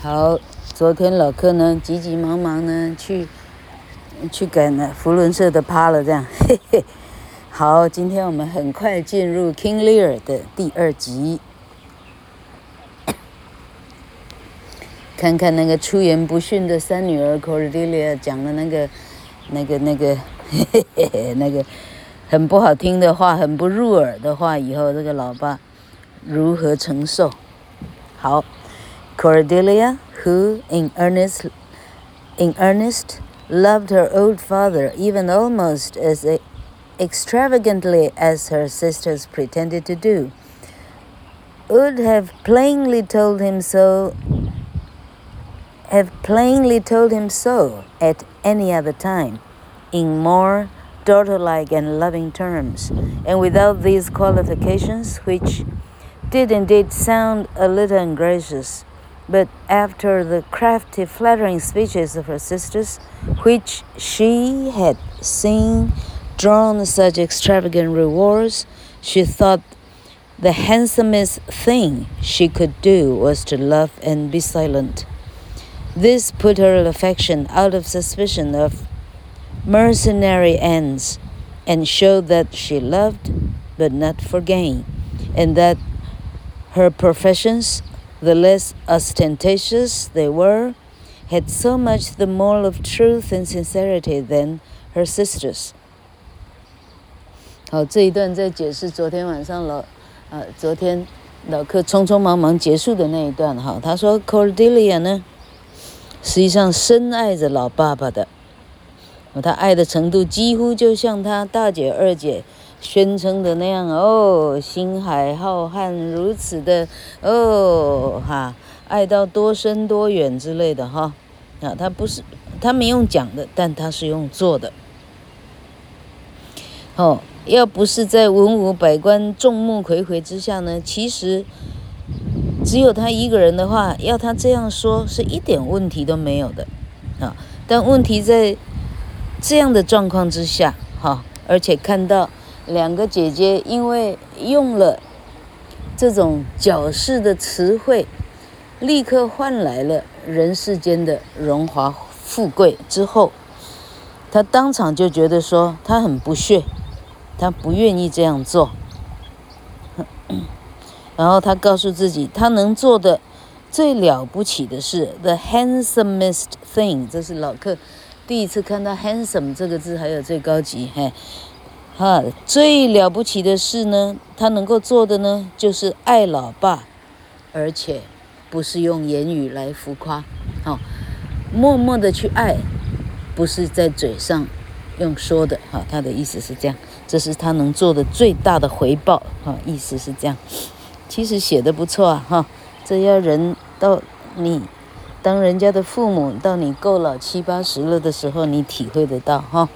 好，昨天老客呢急急忙忙呢去去赶了福伦社的趴了，这样，嘿嘿。好，今天我们很快进入《King Lear》的第二集，看看那个出言不逊的三女儿 Cordelia 讲的那个、那个、那个，嘿嘿嘿，那个很不好听的话，很不入耳的话，以后这个老爸如何承受？好。Cordelia, who in earnest, in earnest loved her old father even almost as extravagantly as her sisters pretended to do, would have plainly told him so have plainly told him so at any other time, in more daughter-like and loving terms, and without these qualifications, which did indeed sound a little ungracious. But after the crafty, flattering speeches of her sisters, which she had seen drawn such extravagant rewards, she thought the handsomest thing she could do was to love and be silent. This put her affection out of suspicion of mercenary ends, and showed that she loved, but not for gain, and that her professions the less ostentatious they were, had so much the more of truth and sincerity than her sisters. 好，这一段在解释昨天晚上老，呃，昨天老客匆匆忙忙结束的那一段哈。他说，Cordelia 呢，实际上深爱着老爸爸的，他爱的程度几乎就像他大姐二姐。宣称的那样哦，星海浩瀚如此的哦，哈，爱到多深多远之类的哈，啊，他不是他没用讲的，但他是用做的。哦，要不是在文武百官众目睽睽之下呢，其实只有他一个人的话，要他这样说是一点问题都没有的，啊，但问题在这样的状况之下，哈，而且看到。两个姐姐因为用了这种矫饰的词汇，立刻换来了人世间的荣华富贵之后，她当场就觉得说她很不屑，她不愿意这样做。然后她告诉自己，她能做的最了不起的是 the handsomest thing，这是老客第一次看到 handsome 这个字，还有最高级，嘿。哈，最了不起的事呢，他能够做的呢，就是爱老爸，而且不是用言语来浮夸，哈，默默的去爱，不是在嘴上用说的，哈，他的意思是这样，这是他能做的最大的回报，哈，意思是这样，其实写的不错啊，哈，这要人到你当人家的父母，到你够老七八十了的时候，你体会得到，哈。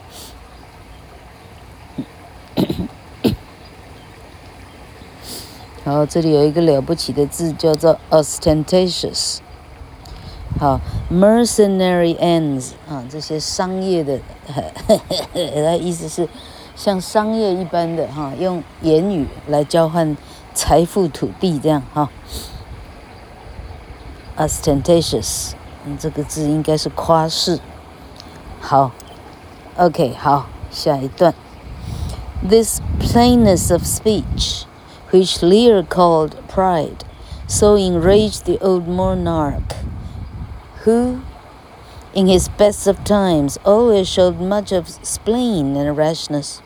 好，这里有一个了不起的字，叫做 ostentatious。好，mercenary ends 啊，这些商业的，呵呵呵意思是像商业一般的哈，用言语来交换财富、土地这样哈。ostentatious，嗯，这个字应该是夸饰。好，OK，好，下一段。This plainness of speech。Which Lear called pride, so enraged the old monarch, who, in his best of times, always showed much of spleen and rashness,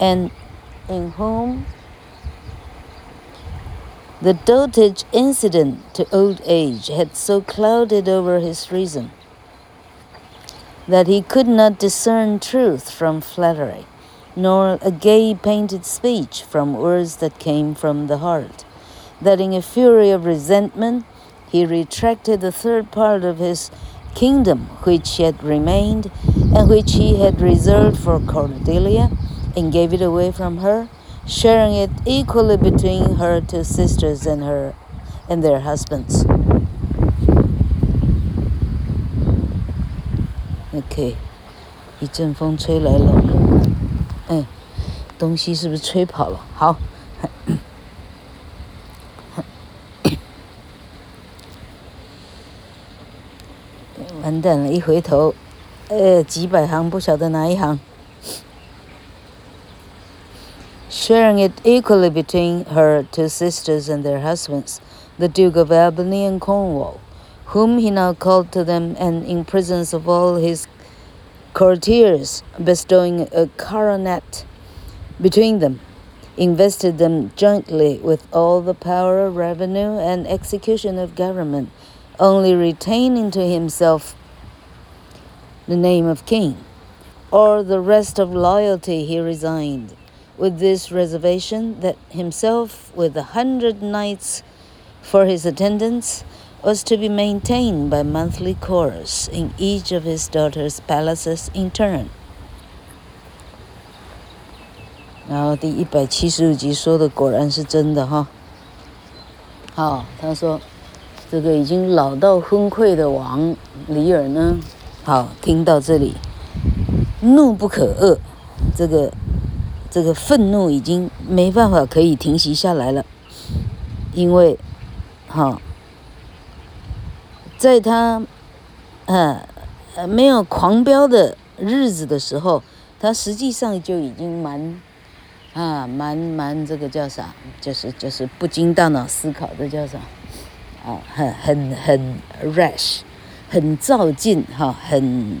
and in whom the dotage incident to old age had so clouded over his reason that he could not discern truth from flattery nor a gay painted speech from words that came from the heart, that in a fury of resentment he retracted the third part of his kingdom which yet remained, and which he had reserved for Cordelia, and gave it away from her, sharing it equally between her two sisters and her and their husbands. OK，一阵风吹来了。 哎，东西是不是吹跑了？好， 完蛋了，一回头，呃，几百行不晓得哪一行。Sharing it equally between her two sisters and their husbands, the Duke of Albany and Cornwall, whom he now called to them, and in presence of all his courtiers, bestowing a coronet between them, invested them jointly with all the power, revenue, and execution of government, only retaining to himself the name of king, or the rest of loyalty he resigned, with this reservation that himself, with a hundred knights for his attendants, was to be maintained by monthly chorus in each of his daughters' palaces in turn. 然后第一百七十五集说的果然是真的哈。好，他说，这个已经老到昏聩的王李尔呢，好，听到这里，怒不可遏，这个这个愤怒已经没办法可以停息下来了，因为，好，在他，呃，没有狂飙的日子的时候，他实际上就已经蛮。啊，蛮蛮这个叫啥？就是就是不经大脑思考的叫啥？啊，很很很 rash，很躁进哈，很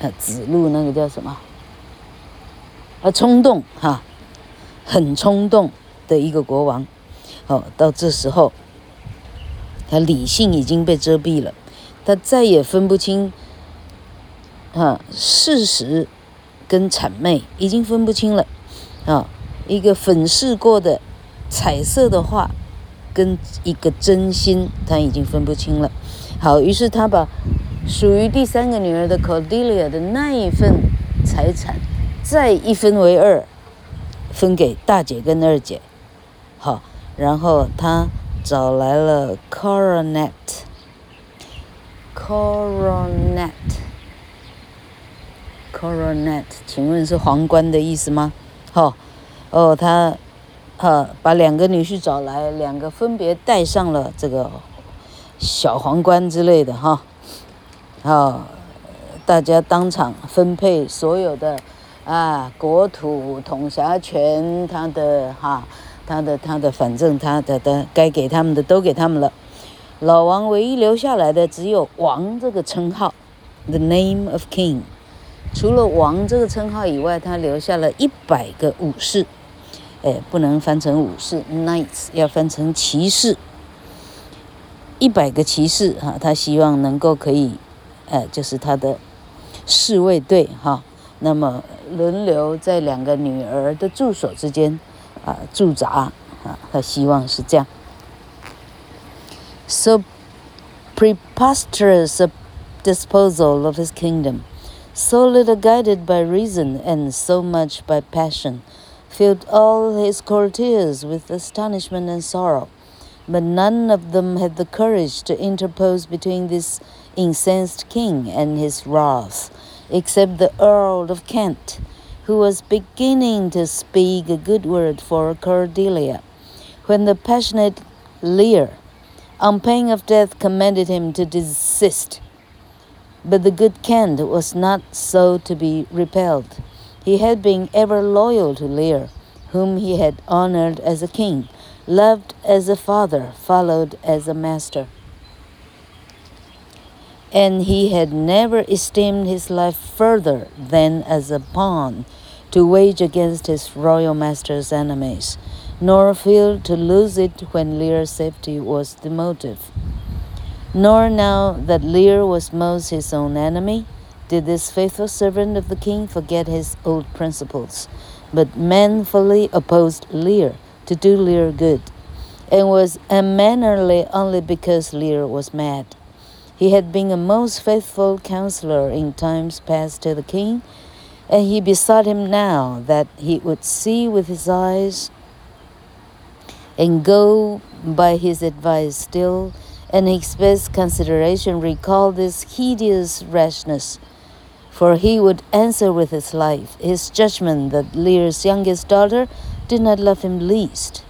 呃指路那个叫什么？啊，冲动哈，很冲动的一个国王。哦，到这时候，他理性已经被遮蔽了，他再也分不清啊事实。跟谄媚已经分不清了，啊，一个粉饰过的彩色的画，跟一个真心，他已经分不清了。好，于是他把属于第三个女儿的 Cordelia 的那一份财产，再一分为二，分给大姐跟二姐。好，然后他找来了 Coronet，Coronet。Coronet，请问是皇冠的意思吗？哦，哦，他，呃，把两个女婿找来，两个分别戴上了这个小皇冠之类的哈，好，大家当场分配所有的啊国土统辖权，他的哈，他的他的，反正他的的该给他们的都给他们了。老王唯一留下来的只有王这个称号，the name of king。除了王这个称号以外，他留下了一百个武士，哎，不能翻成武士，knights 要翻成骑士，一百个骑士哈，他希望能够可以，呃，就是他的侍卫队哈，那么轮流在两个女儿的住所之间啊驻扎啊，他希望是这样。So preposterous a disposal of his kingdom. so little guided by reason and so much by passion, filled all his courtiers with astonishment and sorrow. But none of them had the courage to interpose between this incensed king and his wrath, except the Earl of Kent, who was beginning to speak a good word for Cordelia, when the passionate Lear, on pain of death, commanded him to desist but the good Kent was not so to be repelled. He had been ever loyal to Lear, whom he had honored as a king, loved as a father, followed as a master. And he had never esteemed his life further than as a pawn to wage against his royal master's enemies, nor feared to lose it when Lear's safety was the motive. Nor now that Lear was most his own enemy, did this faithful servant of the king forget his old principles, but manfully opposed Lear to do Lear good, and was unmannerly only because Lear was mad. He had been a most faithful counselor in times past to the king, and he besought him now that he would see with his eyes and go by his advice still and express consideration recalled this hideous rashness, for he would answer with his life his judgment that Lear's youngest daughter did not love him least,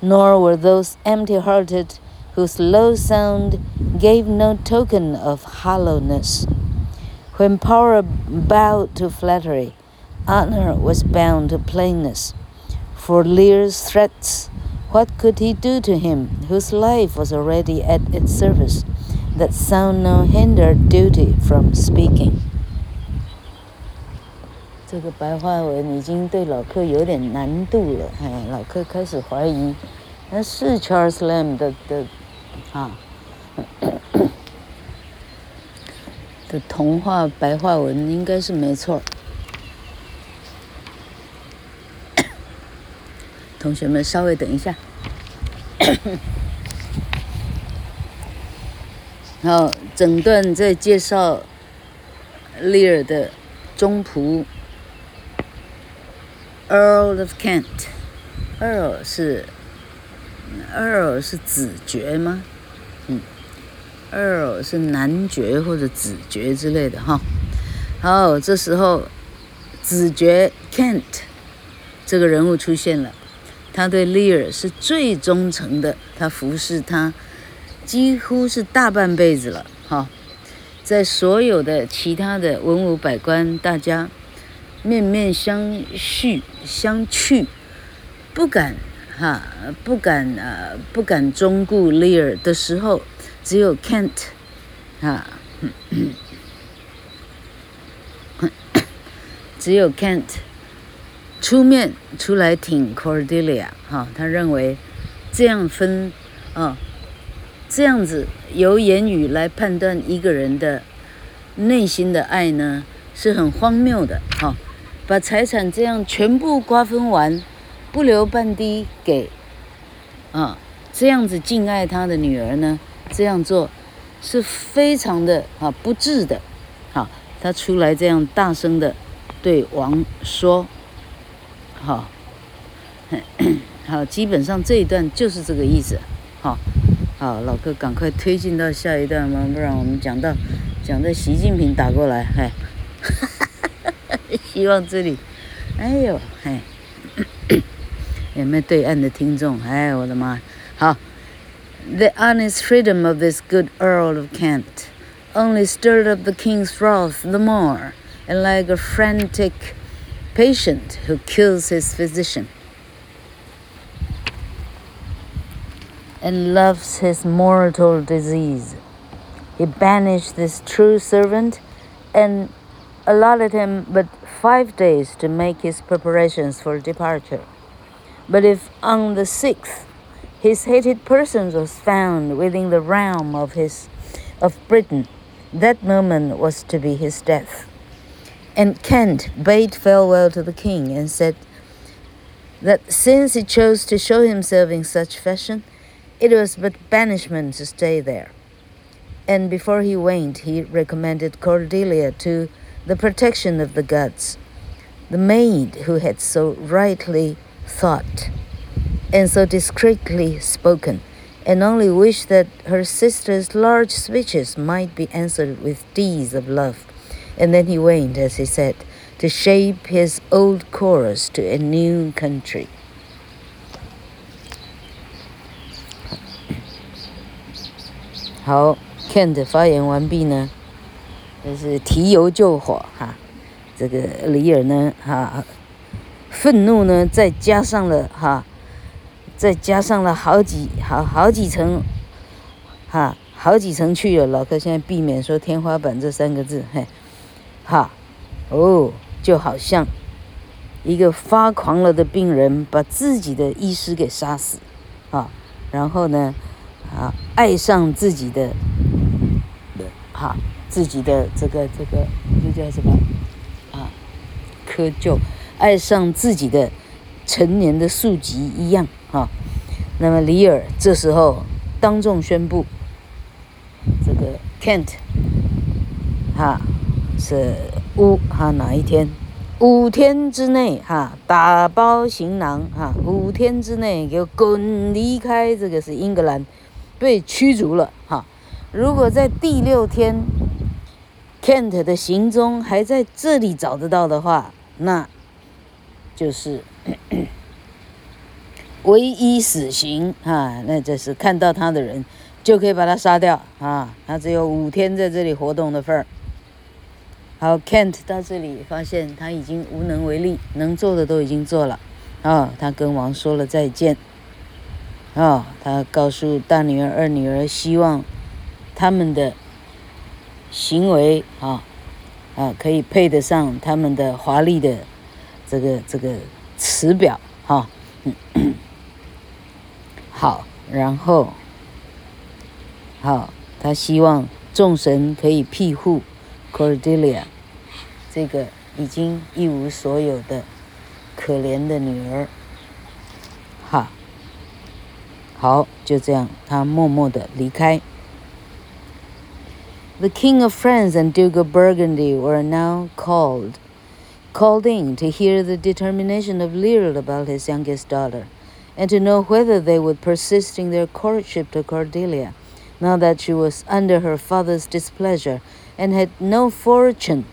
nor were those empty hearted whose low sound gave no token of hollowness. When power bowed to flattery, honor was bound to plainness. For Lear's threats, what could he do to him whose life was already at its service, that sound no hindered duty from speaking? 这个白话文已经对老客有点难度了，哎，老客开始怀疑，那是 Charles Lamb 的的啊 的童话白话文应该是没错。同学们稍微等一下。好，整段在介绍利尔的中仆。Earl of Kent，Earl 是 Earl 是子爵吗？，Earl 是男爵或者子爵之类的哈。好，这时候子爵 Kent 这个人物出现了，他对 Lear 是最忠诚的，他服侍他几乎是大半辈子了哈。在所有的其他的文武百官，大家。面面相觑，相觑，不敢哈，不敢呃，不敢忠顾 Lear 的时候，只有 Kent，啊，只有 Kent 出面出来挺 Cordelia 哈，他认为这样分啊，这样子由言语来判断一个人的内心的爱呢，是很荒谬的哈。把财产这样全部瓜分完，不留半滴给，啊，这样子敬爱他的女儿呢？这样做是非常的啊不智的，好，他出来这样大声的对王说，好，好，基本上这一段就是这个意思，好，好，老哥赶快推进到下一段嘛，不然我们讲到讲到习近平打过来，嘿。希望这里，哎呦，嘿，有没有对岸的听众？哎，我的妈！好，The honest freedom of this good Earl of Kent only stirred up the king's wrath the more, and like a frantic patient who kills his physician and loves his mortal disease, he banished this true servant and allotted him but five days to make his preparations for departure. But if on the sixth his hated person was found within the realm of his of Britain, that moment was to be his death. And Kent bade farewell to the king and said that since he chose to show himself in such fashion, it was but banishment to stay there. And before he went, he recommended Cordelia to the protection of the gods, the maid who had so rightly thought and so discreetly spoken, and only wished that her sister's large speeches might be answered with deeds of love. And then he went, as he said, to shape his old course to a new country. 好，Kent 发言完毕呢。就是提油救火哈，这个李尔呢哈，愤怒呢再加上了哈， 再加上了好几好好几层，哈好几层去了。老客现在避免说天花板这三个字，嘿，哈，哦，就好像一个发狂了的病人把自己的医师给杀死，啊，然后呢，啊，爱上自己的，哈。自己的这个这个这叫什么啊？窠臼，爱上自己的成年的宿疾一样啊。那么李尔这时候当众宣布，这个 Kent 哈是五哈哪一天？五天之内哈打包行囊哈，五天之内给滚离开这个是英格兰，被驱逐了哈。如果在第六天。Kent 的行踪还在这里找得到的话，那就是唯一死刑啊！那就是看到他的人就可以把他杀掉啊！他只有五天在这里活动的份儿。好，Kent 到这里发现他已经无能为力，能做的都已经做了啊！他跟王说了再见啊！他告诉大女儿、二女儿，希望他们的行为啊啊可以配得上他们的华丽的这个这个词表哈、啊嗯。好，然后好，他希望众神可以庇护。Cordelia，这个已经一无所有的可怜的女儿，哈，好，就这样，他默默地离开。The King of France and Duke of Burgundy were now called, called in to hear the determination of Lear about his youngest daughter, and to know whether they would persist in their courtship to Cordelia, now that she was under her father's displeasure and had no fortune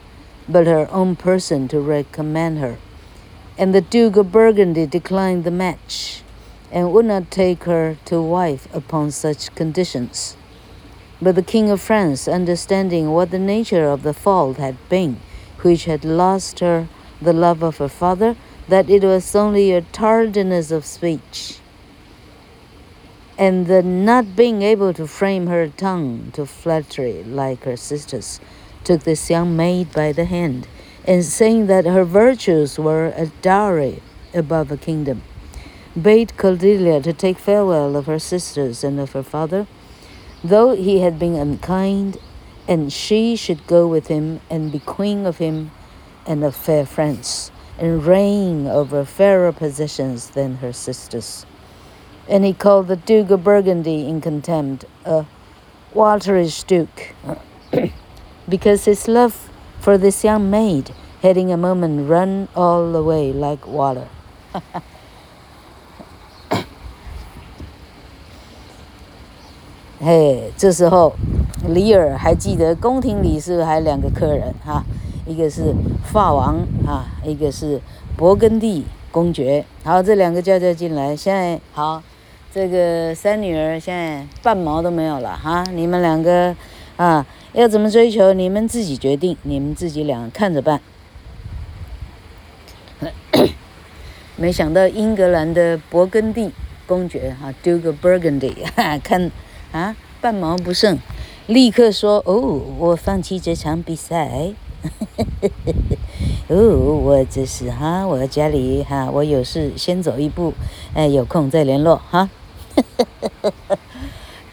but her own person to recommend her. And the Duke of Burgundy declined the match, and would not take her to wife upon such conditions. But the King of France, understanding what the nature of the fault had been, which had lost her the love of her father, that it was only a tardiness of speech, and the not being able to frame her tongue to flattery like her sisters, took this young maid by the hand, and saying that her virtues were a dowry above a kingdom, bade Cordelia to take farewell of her sisters and of her father, though he had been unkind, and she should go with him and be queen of him and of fair France, and reign over fairer possessions than her sisters and he called the Duke of Burgundy in contempt a Walterish Duke, because his love for this young maid had in a moment run all away like water. 嘿，这时候，李尔还记得宫廷里是不是还有两个客人哈？ 一个是法王啊，一个是勃艮第公爵。好，这两个叫叫进来，现在好。这个三女儿现在半毛都没有了哈，你们两个啊要怎么追求，你们自己决定，你们自己俩看着办。没想到英格兰的勃艮第公爵哈，Duke of Burgundy，哈，看啊半毛不剩，立刻说哦，我放弃这场比赛。哦，我这是哈，我家里哈，我有事先走一步，哎，有空再联络哈。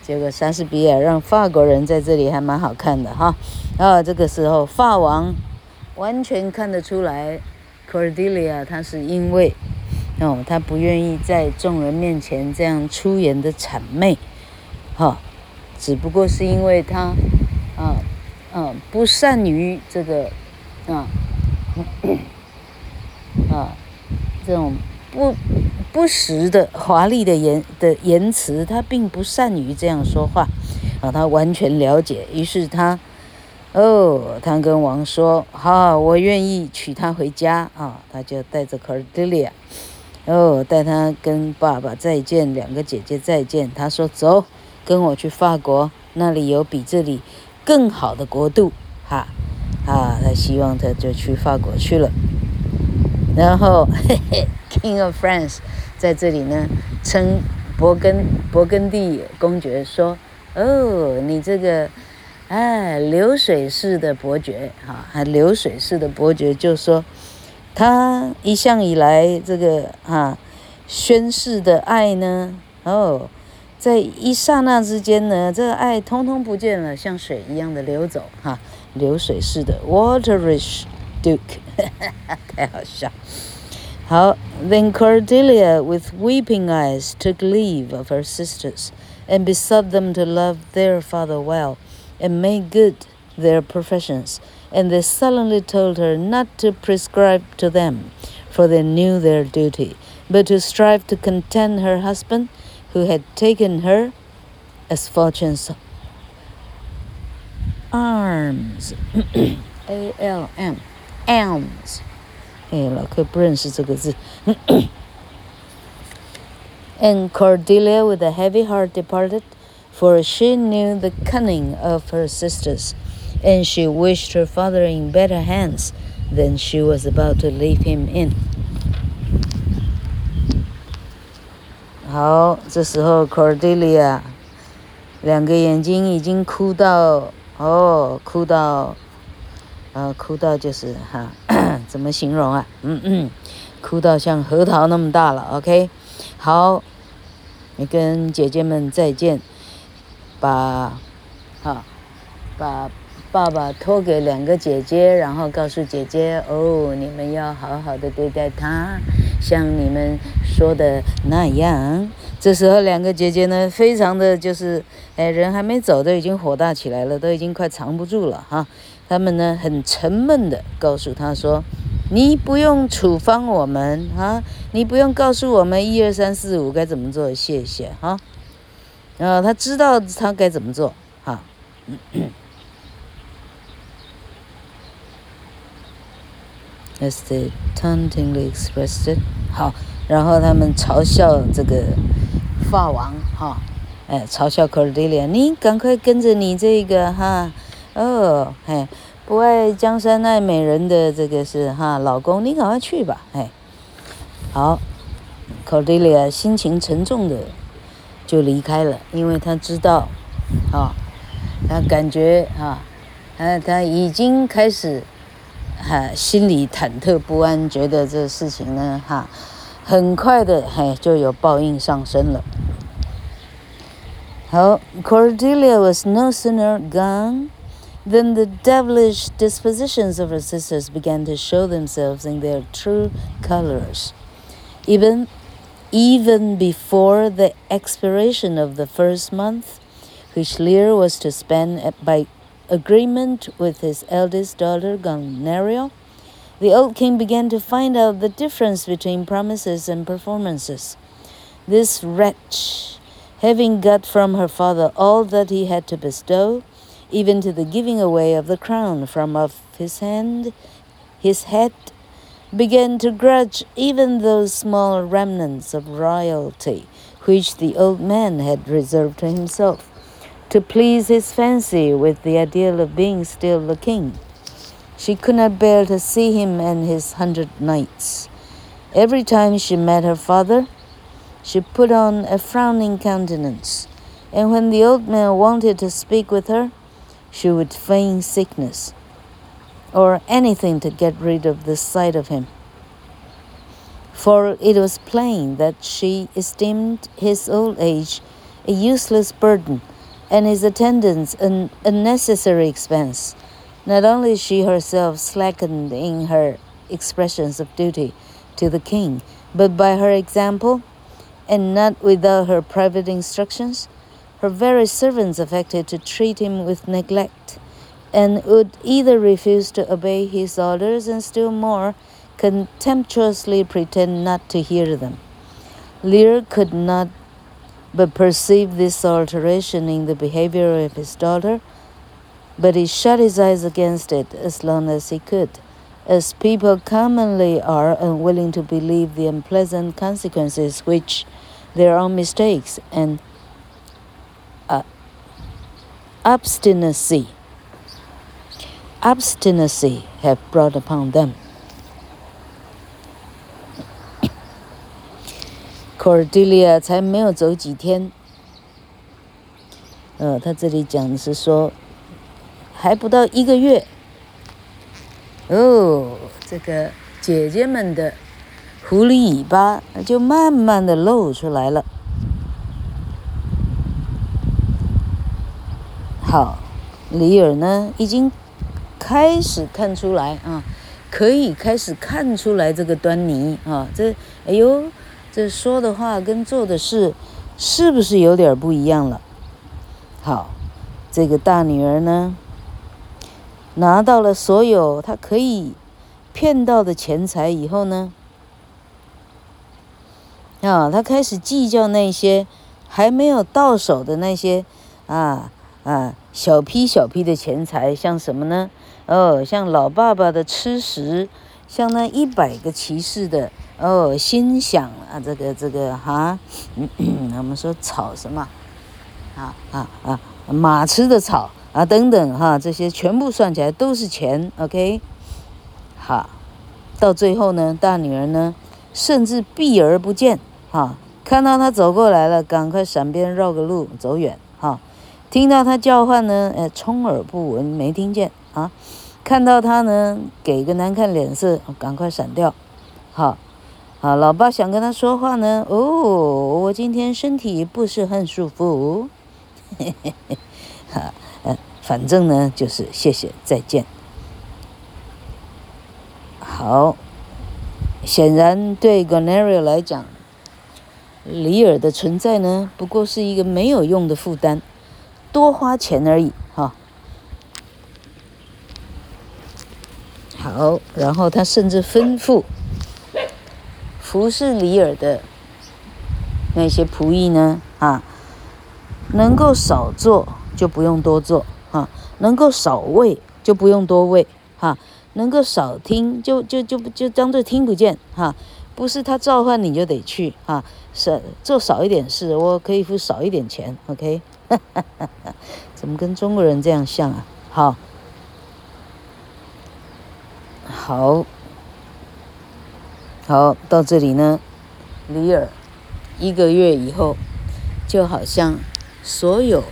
结 果莎士比亚让法国人在这里还蛮好看的哈，啊，这个时候法王完全看得出来，Cordelia 她是因为哦，他不愿意在众人面前这样出言的谄媚，哈，只不过是因为他嗯不善于这个啊 啊这种不。不实的华丽的言的言辞，他并不善于这样说话，啊，他完全了解。于是他，哦，他跟王说：“好，我愿意娶她回家啊。”他就带着 Cordelia，哦，带他跟爸爸再见，两个姐姐再见。他说：“走，跟我去法国，那里有比这里更好的国度。”哈，啊，他希望他就去法国去了。然后，嘿 嘿，King of France。在这里呢，称勃艮勃艮第公爵说：“哦，你这个，哎，流水式的伯爵，哈，还流水式的伯爵，就说他一向以来这个啊宣誓的爱呢，哦，在一刹那之间呢，这个爱通通不见了，像水一样的流走，哈，流水式的 Walterish Duke，太好笑。”好，Then Cordelia, with weeping eyes, took leave of her sisters, and besought them to love their father well, and make good their professions. And they sullenly told her not to prescribe to them, for they knew their duty, but to strive to content her husband, who had taken her as fortune's arms. A L M, alms. 哎，老客不认识这个字。 And Cordelia, with a heavy heart, departed for she knew the cunning of her sisters, and she wished her father in better hands than she was about to leave him in. 好，这时候 Cordelia 两个眼睛已经哭到哦，哭到，呃，哭到就是哈，怎么形容啊？嗯嗯，哭到像核桃那么大了。OK，好，你跟姐姐们再见。把，好，把爸爸托给两个姐姐，然后告诉姐姐哦，你们要好好的对待他，像你们说的那样。这时候两个姐姐呢，非常的就是，哎，人还没走，都已经火大起来了，都已经快藏不住了哈。他们呢，很沉闷的告诉他说：“你不用处方我们啊，你不用告诉我们一二三四五该怎么做，谢谢哈。”然后他知道他该怎么做，哈。As they tauntingly expressed it，好，然后他们嘲笑这个法王，哈，哎，嘲笑 Cordelia，你赶快跟着你这个哈，哦，嘿，不爱江山爱美人的这个是哈老公，你赶快去吧，哎，好，Cordelia 心情沉重的。就离开了，因为他知道，啊，他感觉啊，他他已经开始，哈，心里忐忑不安，觉得这事情呢，哈，很快的，嘿，就有报应上身了。好，Cordelia was no sooner gone than the devilish dispositions of her sisters began to show themselves in their true colors, even. Even before the expiration of the first month, which Lear was to spend by agreement with his eldest daughter Goneril, the old king began to find out the difference between promises and performances. This wretch, having got from her father all that he had to bestow, even to the giving away of the crown from off his hand, his head began to grudge even those small remnants of royalty which the old man had reserved to himself, to please his fancy with the ideal of being still the king. She could not bear to see him and his hundred knights. Every time she met her father, she put on a frowning countenance, and when the old man wanted to speak with her, she would feign sickness or anything to get rid of the sight of him. For it was plain that she esteemed his old age a useless burden and his attendance an unnecessary expense. Not only she herself slackened in her expressions of duty to the king, but by her example, and not without her private instructions, her very servants affected to treat him with neglect and would either refuse to obey his orders and still more contemptuously pretend not to hear them. Lear could not but perceived this alteration in the behavior of his daughter, but he shut his eyes against it as long as he could, as people commonly are unwilling to believe the unpleasant consequences which their own mistakes and uh, obstinacy obstinacy have brought upon them. Cordelia 才没有走几天，呃，他这里讲的是说，还不到一个月，哦，这个姐姐们的狐狸尾巴就慢慢的露出来了。好，李尔呢已经。开始看出来啊，可以开始看出来这个端倪啊，这哎呦，这说的话跟做的事是不是有点不一样了？好，这个大女儿呢，拿到了所有她可以骗到的钱财以后呢，啊，她开始计较那些还没有到手的那些啊啊小批小批的钱财，像什么呢？哦，像老爸爸的吃食，像那一百个骑士的哦，心想啊，这个这个哈，嗯，我们说草什么？啊啊啊，马吃的草啊等等哈，这些全部算起来都是钱，OK，好，到最后呢，大女儿呢，甚至避而不见，哈，看到他走过来了，赶快闪边绕个路走远，哈，听到他叫唤呢，呃，充耳不闻，没听见啊，看到他呢，给个难看脸色，赶快闪掉，好。好，老爸想跟他说话呢。哦，我今天身体不是很舒服。嘿嘿嘿，好，嗯，反正呢就是谢谢再见。好，显然对 g o n e r i o 来讲，李尔的存在呢不过是一个没有用的负担，多花钱而已。哈。好，然后他甚至吩咐。服侍里尔的那些仆役呢？啊，能够少做就不用多做，啊，能够少喂就不用多喂，哈、啊，能够少听就就就就当做听不见，哈、不是他召唤你就得去，哈、啊，少做少一点事，我可以付少一点钱，OK？怎么跟中国人这样像啊？好，好。好，到这里呢，李尔一个月以后，就好像所有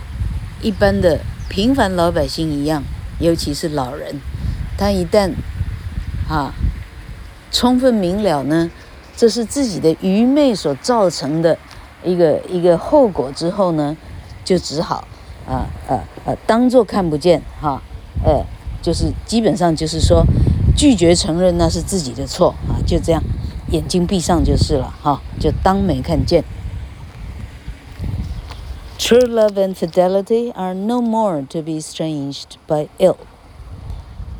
一般的平凡老百姓一样，尤其是老人，他一旦啊充分明了呢，这是自己的愚昧所造成的一个一个后果之后呢，就只好啊啊啊当做看不见哈，呃，就是基本上就是说拒绝承认那是自己的错啊，就这样。眼睛闭上就是了，哈，就当没看见。True love and fidelity are no more to be estranged by ill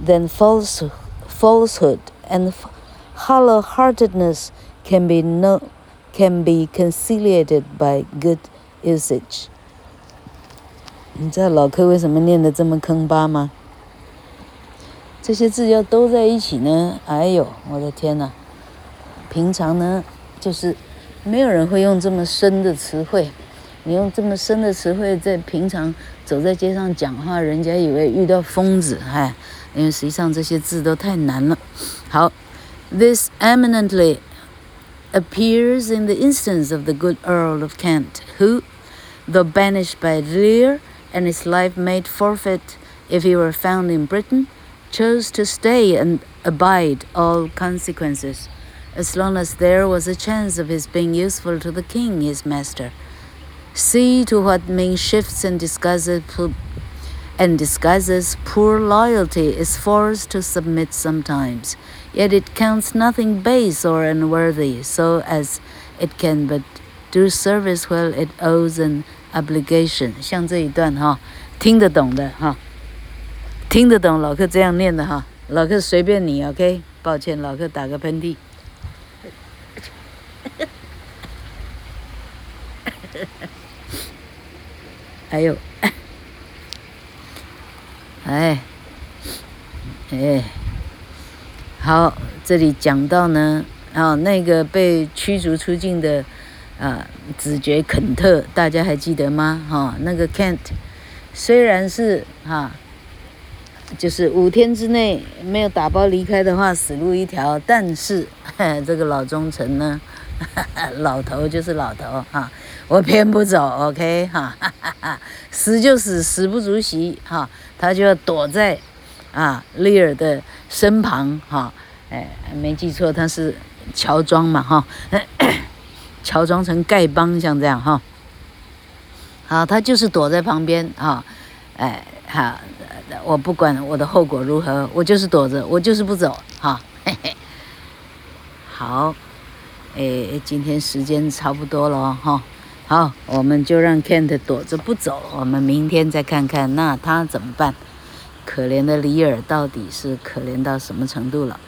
than false falsehood and hollow-heartedness can be no can be conciliated by good usage。你知道老柯为什么念得这么坑巴吗？这些字要都在一起呢？哎呦，我的天哪！平常呢，就是没有人会用这么深的词汇。你用这么深的词汇在平常走在街上讲话，人家以为遇到疯子，哎，因为实际上这些字都太难了。好，This eminently appears in the instance of the good Earl of Kent, who, though banished by Lear and his life made forfeit if he were found in Britain, chose to stay and abide all consequences. as long as there was a chance of his being useful to the king, his master. See to what mean shifts and disguises, and disguises poor loyalty is forced to submit sometimes. Yet it counts nothing base or unworthy, so as it can but do service while it owes an obligation。像这一段哈，听得懂的哈，听得懂老客这样念的哈，老客随便你，OK？抱歉，老客打个喷嚏。 还有，哎，哎，好，这里讲到呢，啊，那个被驱逐出境的啊，子爵肯特，大家还记得吗？哈、那个 Kent，虽然是哈、就是五天之内没有打包离开的话，死路一条，但是 这个老忠臣呢？老头就是老头哈，我偏不走，OK 哈，死就死，死不足惜哈，他就要躲在啊丽尔的身旁哈，哎，没记错，他是乔装嘛哈，乔装成丐帮像这样哈，好，他就是躲在旁边啊，哎，好，我不管我的后果如何，我就是躲着，我就是不走哈，嘿嘿，好。哎，今天时间差不多了哈，好，我们就让 Kent 躲着不走，我们明天再看看那他怎么办。可怜的里尔到底是可怜到什么程度了？